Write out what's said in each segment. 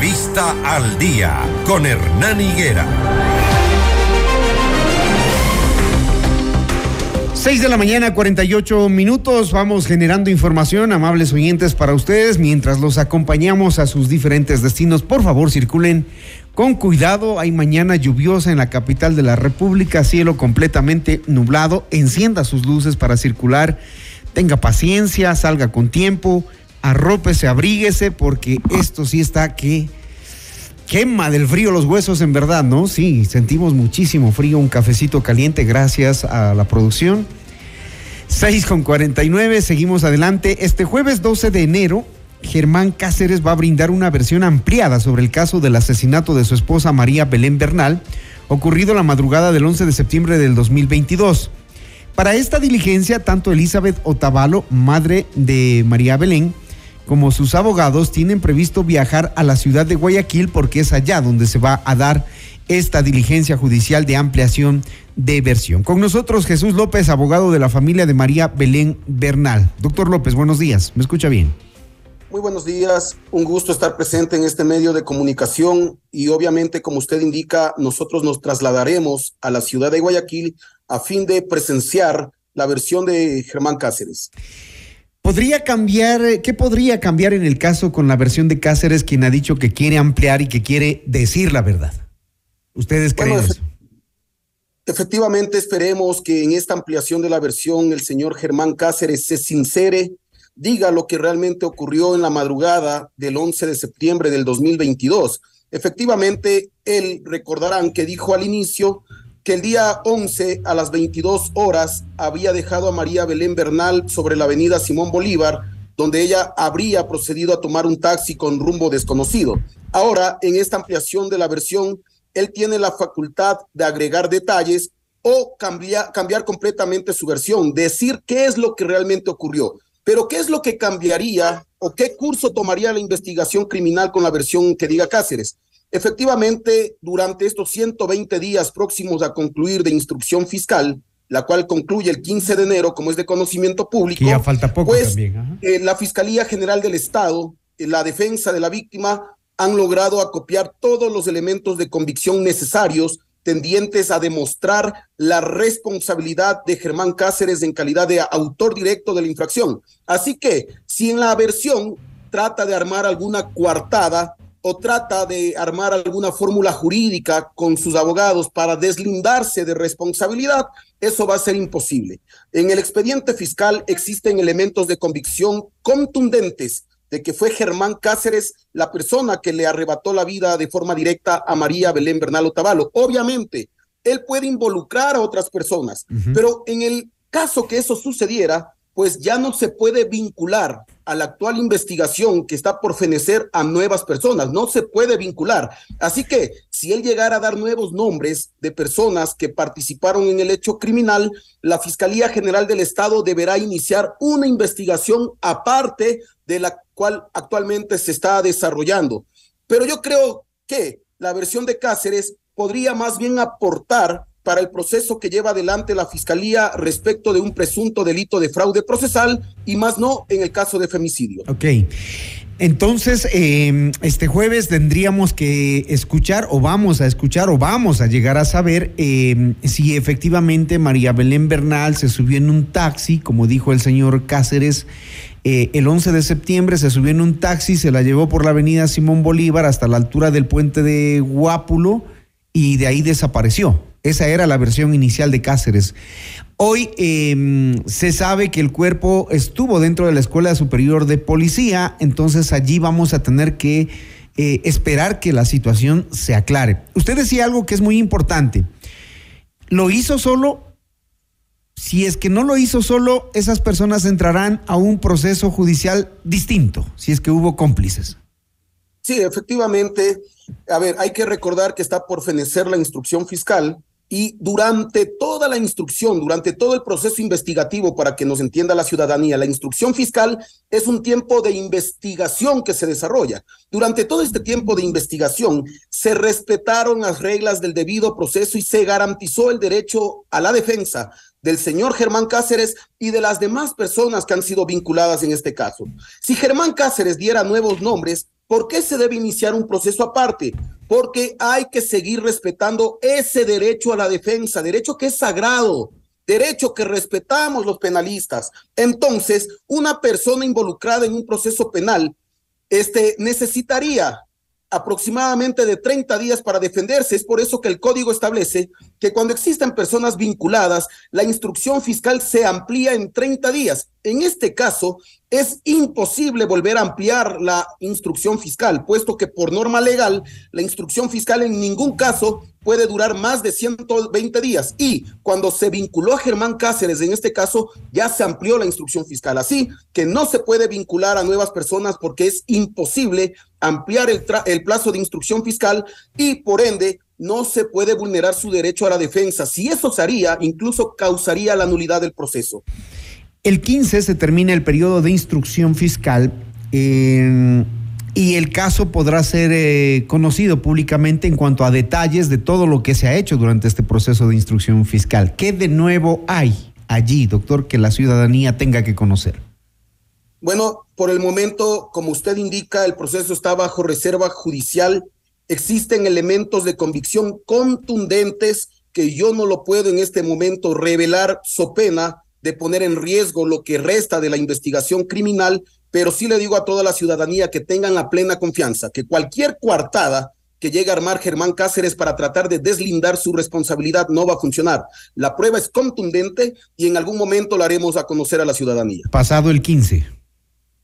Entrevista al día con Hernán Higuera. 6 de la mañana, 48 minutos. Vamos generando información, amables oyentes, para ustedes mientras los acompañamos a sus diferentes destinos. Por favor, circulen con cuidado. Hay mañana lluviosa en la capital de la República, cielo completamente nublado. Encienda sus luces para circular. Tenga paciencia, salga con tiempo arrópese, abríguese, porque esto sí está que quema del frío los huesos en verdad, ¿no? Sí, sentimos muchísimo frío, un cafecito caliente gracias a la producción. 6 con 49, seguimos adelante. Este jueves 12 de enero, Germán Cáceres va a brindar una versión ampliada sobre el caso del asesinato de su esposa María Belén Bernal, ocurrido la madrugada del 11 de septiembre del 2022. Para esta diligencia, tanto Elizabeth Otavalo, madre de María Belén, como sus abogados tienen previsto viajar a la ciudad de Guayaquil porque es allá donde se va a dar esta diligencia judicial de ampliación de versión. Con nosotros Jesús López, abogado de la familia de María Belén Bernal. Doctor López, buenos días. ¿Me escucha bien? Muy buenos días, un gusto estar presente en este medio de comunicación y obviamente, como usted indica, nosotros nos trasladaremos a la ciudad de Guayaquil a fin de presenciar la versión de Germán Cáceres. ¿Podría cambiar, eh, qué podría cambiar en el caso con la versión de Cáceres, quien ha dicho que quiere ampliar y que quiere decir la verdad? ¿Ustedes creen eso? Efectivamente, esperemos que en esta ampliación de la versión el señor Germán Cáceres se sincere, diga lo que realmente ocurrió en la madrugada del 11 de septiembre del 2022. Efectivamente, él recordarán que dijo al inicio que el día 11 a las 22 horas había dejado a María Belén Bernal sobre la avenida Simón Bolívar, donde ella habría procedido a tomar un taxi con rumbo desconocido. Ahora, en esta ampliación de la versión, él tiene la facultad de agregar detalles o cambiar, cambiar completamente su versión, decir qué es lo que realmente ocurrió. Pero ¿qué es lo que cambiaría o qué curso tomaría la investigación criminal con la versión que diga Cáceres? Efectivamente, durante estos 120 días próximos a concluir de instrucción fiscal, la cual concluye el 15 de enero, como es de conocimiento público, ya falta poco pues también. Eh, la Fiscalía General del Estado, eh, la defensa de la víctima, han logrado acopiar todos los elementos de convicción necesarios tendientes a demostrar la responsabilidad de Germán Cáceres en calidad de autor directo de la infracción. Así que si en la versión trata de armar alguna coartada, o trata de armar alguna fórmula jurídica con sus abogados para deslindarse de responsabilidad, eso va a ser imposible. En el expediente fiscal existen elementos de convicción contundentes de que fue Germán Cáceres la persona que le arrebató la vida de forma directa a María Belén Bernal Otavalo. Obviamente, él puede involucrar a otras personas, pero en el caso que eso sucediera, pues ya no se puede vincular a la actual investigación que está por fenecer a nuevas personas, no se puede vincular. Así que si él llegara a dar nuevos nombres de personas que participaron en el hecho criminal, la Fiscalía General del Estado deberá iniciar una investigación aparte de la cual actualmente se está desarrollando. Pero yo creo que la versión de Cáceres podría más bien aportar para el proceso que lleva adelante la Fiscalía respecto de un presunto delito de fraude procesal y más no en el caso de femicidio. Ok. Entonces, em, este jueves tendríamos que escuchar o vamos a escuchar o vamos a llegar a saber em, si efectivamente María Belén Bernal se subió en un taxi, como dijo el señor Cáceres, eh, el 11 de septiembre se subió en un taxi, se la llevó por la avenida Simón Bolívar hasta la altura del puente de Guápulo y de ahí desapareció. Esa era la versión inicial de Cáceres. Hoy em, se sabe que el cuerpo estuvo dentro de la Escuela Superior de Policía, entonces allí vamos a tener que eh, esperar que la situación se aclare. Usted decía algo que es muy importante. ¿Lo hizo solo? Si es que no lo hizo solo, esas personas entrarán a un proceso judicial distinto, si es que hubo cómplices. Sí, efectivamente. A ver, hay que recordar que está por fenecer la instrucción fiscal y durante toda la instrucción, durante todo el proceso investigativo, para que nos entienda la ciudadanía, la instrucción fiscal es un tiempo de investigación que se desarrolla. Durante todo este tiempo de investigación se respetaron las reglas del debido proceso y se garantizó el derecho a la defensa del señor Germán Cáceres y de las demás personas que han sido vinculadas en este caso. Si Germán Cáceres diera nuevos nombres, ¿Por qué se debe iniciar un proceso aparte? Porque hay que seguir respetando ese derecho a la defensa, derecho que es sagrado, derecho que respetamos los penalistas. Entonces, una persona involucrada en un proceso penal este, necesitaría aproximadamente de 30 días para defenderse. Es por eso que el código establece que cuando existen personas vinculadas, la instrucción fiscal se amplía en 30 días. En este caso, es imposible volver a ampliar la instrucción fiscal, puesto que por norma legal, la instrucción fiscal en ningún caso puede durar más de 120 días. Y cuando se vinculó a Germán Cáceres, en este caso, ya se amplió la instrucción fiscal. Así que no se puede vincular a nuevas personas porque es imposible ampliar el, el plazo de instrucción fiscal y por ende no se puede vulnerar su derecho a la defensa. Si eso se haría, incluso causaría la nulidad del proceso. El 15 se termina el periodo de instrucción fiscal y el caso podrá ser eh, conocido públicamente en cuanto a detalles de todo lo que se ha hecho durante este proceso de instrucción fiscal. ¿Qué de nuevo hay allí, doctor, que la ciudadanía tenga que conocer? Bueno, por el momento, como usted indica, el proceso está bajo reserva judicial. Existen elementos de convicción contundentes que yo no lo puedo en este momento revelar so pena de poner en riesgo lo que resta de la investigación criminal, pero sí le digo a toda la ciudadanía que tengan la plena confianza, que cualquier coartada que llegue a armar Germán Cáceres para tratar de deslindar su responsabilidad no va a funcionar. La prueba es contundente y en algún momento la haremos a conocer a la ciudadanía. Pasado el 15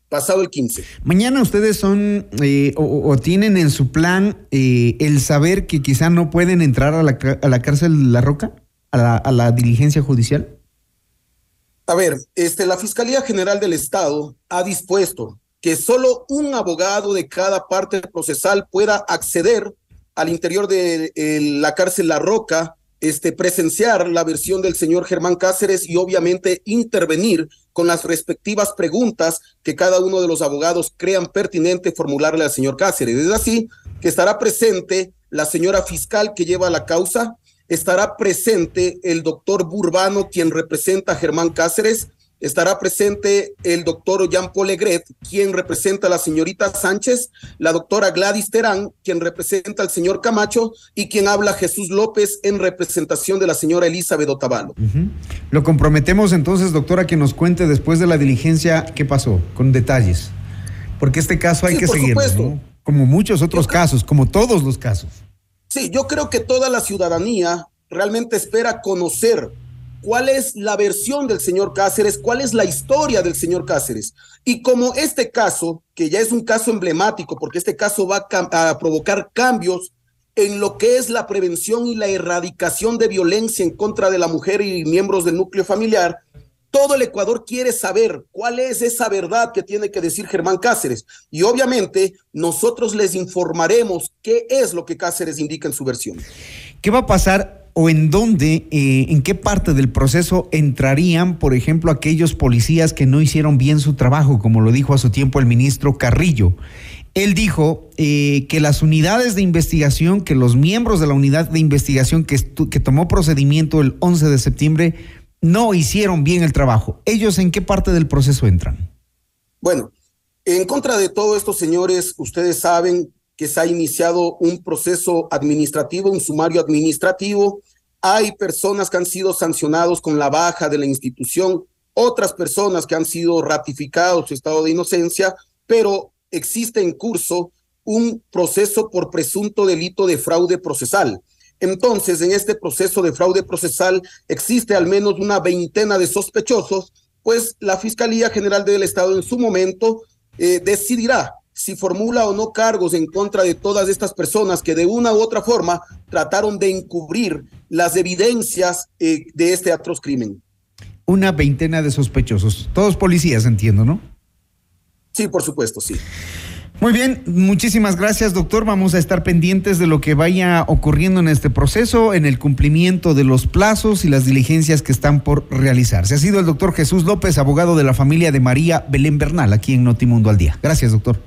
pasado el 15. Mañana ustedes son eh, o, tienen en su plan eh, el saber que quizá no pueden entrar a la, a la cárcel La Roca, a la, a la diligencia judicial. A ver, este, la Fiscalía General del Estado ha dispuesto que solo un abogado de cada parte procesal pueda acceder al interior de la cárcel La Roca, este, presenciar la versión del señor Germán Cáceres y obviamente intervenir con las respectivas preguntas que cada uno de los abogados crean pertinente formularle al señor Cáceres. Es así que estará presente la señora fiscal que lleva la causa, estará presente el doctor Burbano, quien representa a Germán Cáceres, estará presente el doctor Jean Paul Legret, quien representa a la señorita Sánchez, la doctora Gladys Terán, quien representa al señor Camacho, y quien habla Jesús López en representación de la señora Elizabeth Otavalo. Lo comprometemos entonces, doctora, que nos cuente después de la diligencia qué pasó, con detalles. Porque este caso hay que seguirlo, ¿no? como muchos otros casos, como todos los casos. Sí, yo creo que toda la ciudadanía realmente espera conocer cuál es la versión del señor Cáceres, cuál es la historia del señor Cáceres. Y como este caso, que ya es un caso emblemático, porque este caso va a, provocar cambios en lo que es la prevención y la erradicación de violencia en contra de la mujer y miembros del núcleo familiar, todo el Ecuador quiere saber cuál es esa verdad que tiene que decir Germán Cáceres. Y obviamente nosotros les informaremos qué es lo que Cáceres indica en su versión. ¿Qué va a pasar o en dónde, eh, en qué parte del proceso entrarían, por ejemplo, aquellos policías que no hicieron bien su trabajo, como lo dijo a su tiempo el ministro Carrillo? Él dijo eh, que las unidades de investigación, que los miembros de la unidad de investigación que, que tomó procedimiento el 11 de septiembre, no hicieron bien el trabajo. ¿Ellos en qué parte del proceso entran? Bueno, en contra de todo esto, señores, ustedes saben que se ha iniciado un proceso administrativo, un sumario administrativo. Hay personas que han sido sancionados con la baja de la institución, otras personas que han sido ratificados su estado de inocencia, pero existe en curso un proceso por presunto delito de fraude procesal. Entonces, en este proceso de fraude procesal existe al menos una veintena de sospechosos, pues la Fiscalía General del Estado en su momento eh, decidirá si formula o no cargos en contra de todas estas personas que de una u otra forma trataron de encubrir las evidencias eh, de este atroz crimen. Una veintena de sospechosos, todos policías, entiendo, ¿no? Sí, por supuesto, sí. Muy bien, muchísimas gracias, doctor. Vamos a estar pendientes de lo que vaya ocurriendo en este proceso, en el cumplimiento de los plazos y las diligencias que están por realizarse. Ha sido el doctor Jesús López, abogado de la familia de María Belén Bernal, aquí en Notimundo al Día. Gracias, doctor.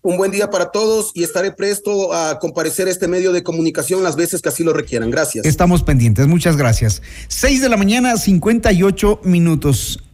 Un buen día para todos y estaré presto a comparecer a este medio de comunicación las veces que así lo requieran. Gracias. Estamos pendientes. Muchas gracias. Seis de la mañana, 58 minutos.